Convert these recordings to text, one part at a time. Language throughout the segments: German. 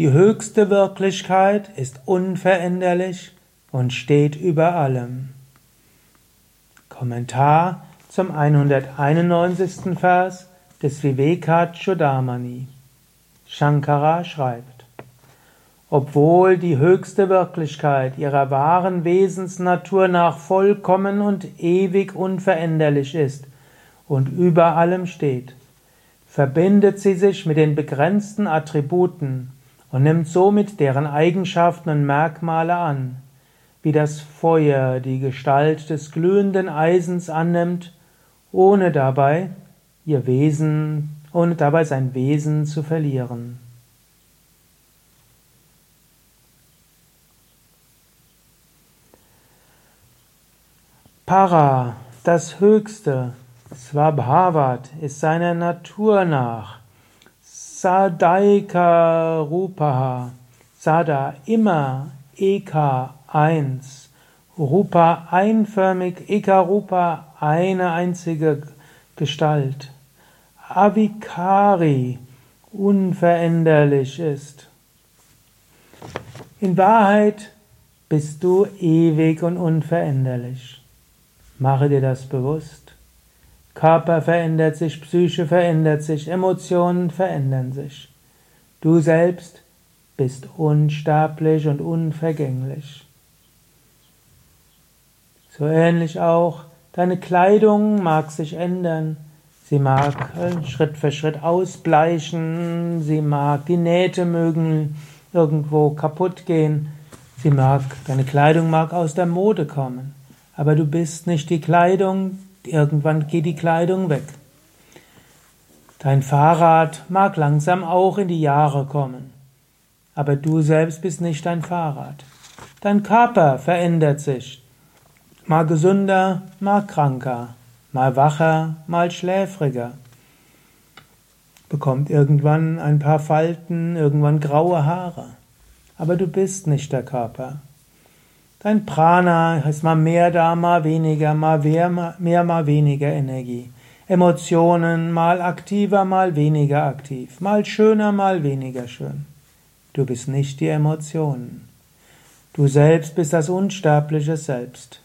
Die höchste Wirklichkeit ist unveränderlich und steht über allem. Kommentar zum 191. Vers des Vivekachudamani. Shankara schreibt, obwohl die höchste Wirklichkeit ihrer wahren Wesensnatur nach vollkommen und ewig unveränderlich ist und über allem steht, verbindet sie sich mit den begrenzten Attributen und nimmt somit deren Eigenschaften und Merkmale an, wie das Feuer die Gestalt des glühenden Eisens annimmt, ohne dabei ihr Wesen, ohne dabei sein Wesen zu verlieren. Para, das Höchste, Svabhavat, ist seiner Natur nach. Sadaika Rupaha, Sada immer, Eka eins, Rupa einförmig, Eka Rupa eine einzige Gestalt. Avikari unveränderlich ist. In Wahrheit bist du ewig und unveränderlich. Mache dir das bewusst. Körper verändert sich, Psyche verändert sich, Emotionen verändern sich. Du selbst bist unsterblich und unvergänglich. So ähnlich auch, deine Kleidung mag sich ändern, sie mag äh, Schritt für Schritt ausbleichen, sie mag, die Nähte mögen irgendwo kaputt gehen, sie mag, deine Kleidung mag aus der Mode kommen aber du bist nicht die Kleidung, irgendwann geht die Kleidung weg. Dein Fahrrad mag langsam auch in die Jahre kommen, aber du selbst bist nicht dein Fahrrad. Dein Körper verändert sich, mal gesünder, mal kranker, mal wacher, mal schläfriger, bekommt irgendwann ein paar Falten, irgendwann graue Haare, aber du bist nicht der Körper. Dein Prana heißt mal mehr da, mal weniger, mal mehr, mehr, mal weniger Energie. Emotionen mal aktiver, mal weniger aktiv, mal schöner, mal weniger schön. Du bist nicht die Emotionen. Du selbst bist das unsterbliche Selbst.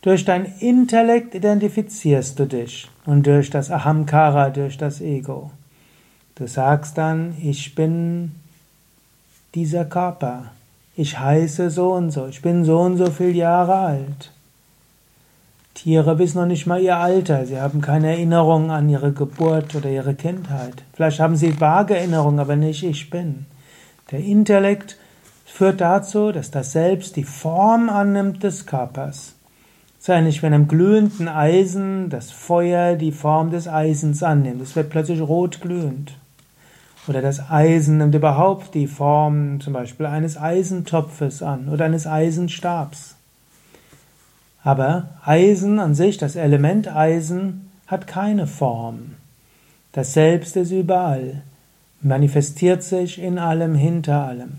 Durch dein Intellekt identifizierst du dich und durch das Ahamkara, durch das Ego. Du sagst dann, ich bin dieser Körper ich heiße so und so, ich bin so und so viele Jahre alt. Tiere wissen noch nicht mal ihr Alter, sie haben keine Erinnerung an ihre Geburt oder ihre Kindheit. Vielleicht haben sie vage Erinnerungen, aber nicht ich bin. Der Intellekt führt dazu, dass das Selbst die Form annimmt des Körpers. So ähnlich, wenn im glühenden Eisen das Feuer die Form des Eisens annimmt. Es wird plötzlich rot glühend. Oder das Eisen nimmt überhaupt die Form zum Beispiel eines Eisentopfes an oder eines Eisenstabs. Aber Eisen an sich, das Element Eisen, hat keine Form. Das Selbst ist überall, manifestiert sich in allem, hinter allem.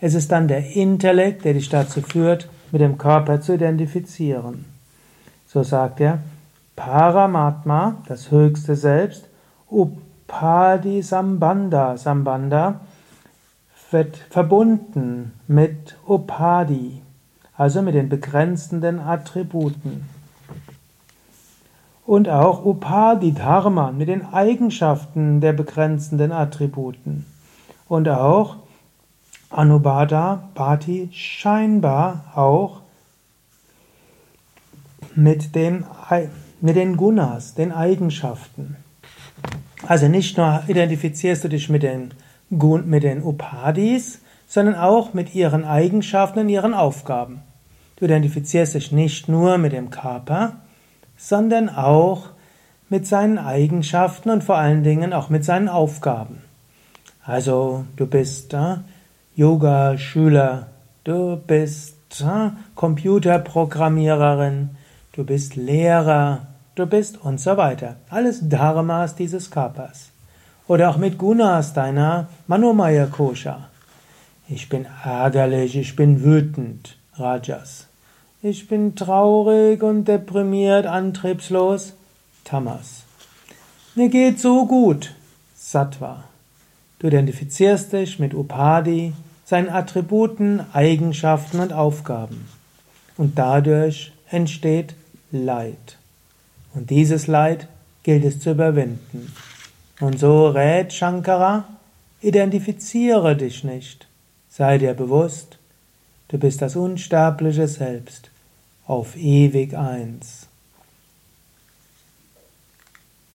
Es ist dann der Intellekt, der dich dazu führt, mit dem Körper zu identifizieren. So sagt er, Paramatma, das höchste Selbst, Padi Sambandha. Sambandha wird verbunden mit Upadi, also mit den begrenzenden Attributen. Und auch Upadi Dharma mit den Eigenschaften der begrenzenden Attributen. Und auch Anubada Pati scheinbar auch mit den, mit den Gunas, den Eigenschaften. Also nicht nur identifizierst du dich mit den, mit den Upadis, sondern auch mit ihren Eigenschaften und ihren Aufgaben. Du identifizierst dich nicht nur mit dem Körper, sondern auch mit seinen Eigenschaften und vor allen Dingen auch mit seinen Aufgaben. Also du bist äh, Yoga-Schüler, du bist äh, Computerprogrammiererin, du bist Lehrer, du bist und so weiter. Alles Dharmas dieses Körpers. Oder auch mit Gunas deiner Manomaya Kosha. Ich bin ärgerlich, ich bin wütend, Rajas. Ich bin traurig und deprimiert, antriebslos, Tamas. Mir geht so gut, Sattva. Du identifizierst dich mit Upadi, seinen Attributen, Eigenschaften und Aufgaben. Und dadurch entsteht Leid. Und dieses Leid gilt es zu überwinden. Und so rät Shankara, identifiziere dich nicht. Sei dir bewusst, du bist das unsterbliche Selbst, auf ewig eins.